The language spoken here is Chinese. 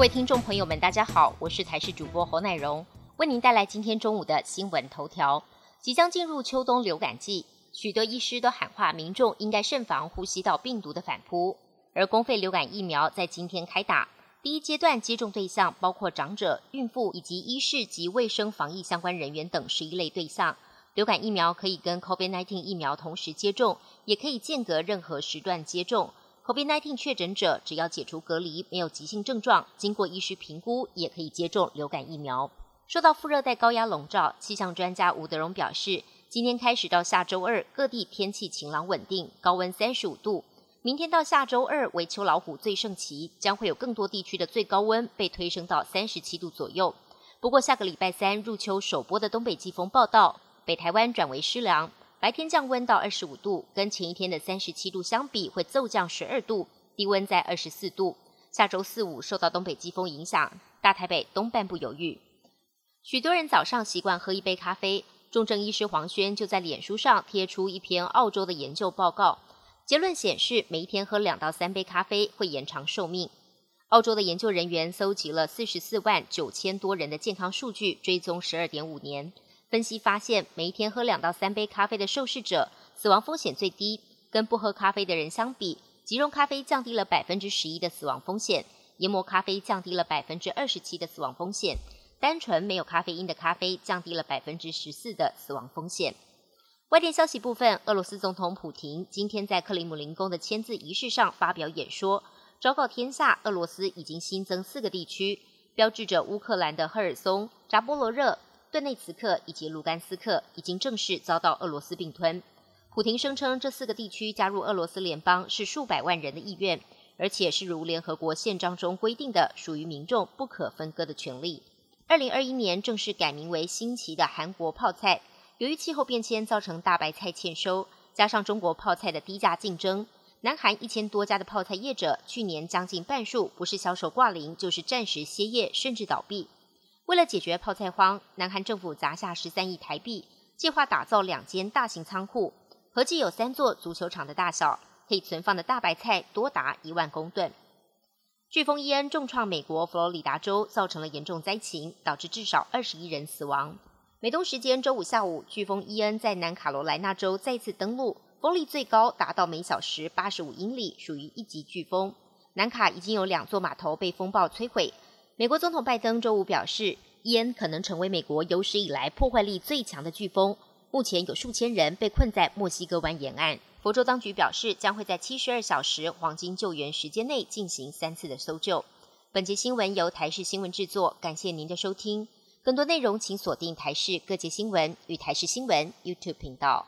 各位听众朋友们，大家好，我是台视主播侯乃荣，为您带来今天中午的新闻头条。即将进入秋冬流感季，许多医师都喊话民众应该慎防呼吸道病毒的反扑。而公费流感疫苗在今天开打，第一阶段接种对象包括长者、孕妇以及医师及卫生防疫相关人员等十一类对象。流感疫苗可以跟 COVID-19 疫苗同时接种，也可以间隔任何时段接种。COVID-19 确诊者只要解除隔离，没有急性症状，经过医师评估，也可以接种流感疫苗。受到副热带高压笼罩，气象专家吴德荣表示，今天开始到下周二，各地天气晴朗稳定，高温三十五度。明天到下周二为秋老虎最盛期，将会有更多地区的最高温被推升到三十七度左右。不过下个礼拜三入秋首波的东北季风报道，北台湾转为湿凉。白天降温到二十五度，跟前一天的三十七度相比，会骤降十二度，低温在二十四度。下周四五受到东北季风影响，大台北东半部有雨。许多人早上习惯喝一杯咖啡，重症医师黄轩就在脸书上贴出一篇澳洲的研究报告，结论显示，每一天喝两到三杯咖啡会延长寿命。澳洲的研究人员搜集了四十四万九千多人的健康数据，追踪十二点五年。分析发现，每一天喝两到三杯咖啡的受试者死亡风险最低。跟不喝咖啡的人相比，即溶咖啡降低了百分之十一的死亡风险，研磨咖啡降低了百分之二十七的死亡风险，单纯没有咖啡因的咖啡降低了百分之十四的死亡风险。外电消息部分，俄罗斯总统普廷今天在克里姆林宫的签字仪式上发表演说，昭告天下，俄罗斯已经新增四个地区，标志着乌克兰的赫尔松、扎波罗热。顿内茨克以及卢甘斯克已经正式遭到俄罗斯并吞。普廷声称，这四个地区加入俄罗斯联邦是数百万人的意愿，而且是如联合国宪章中规定的，属于民众不可分割的权利。二零二一年正式改名为新奇的韩国泡菜。由于气候变迁造成大白菜欠收，加上中国泡菜的低价竞争，南韩一千多家的泡菜业者去年将近半数不是销售挂零，就是暂时歇业，甚至倒闭。为了解决泡菜荒，南韩政府砸下十三亿台币，计划打造两间大型仓库，合计有三座足球场的大小，可以存放的大白菜多达一万公吨。飓风伊恩重创美国佛罗里达州，造成了严重灾情，导致至少二十一人死亡。美东时间周五下午，飓风伊恩在南卡罗来纳州再次登陆，风力最高达到每小时八十五英里，属于一级飓风。南卡已经有两座码头被风暴摧毁。美国总统拜登周五表示，伊恩可能成为美国有史以来破坏力最强的飓风。目前有数千人被困在墨西哥湾沿岸。佛州当局表示，将会在七十二小时黄金救援时间内进行三次的搜救。本节新闻由台视新闻制作，感谢您的收听。更多内容请锁定台视各界新闻与台视新闻 YouTube 频道。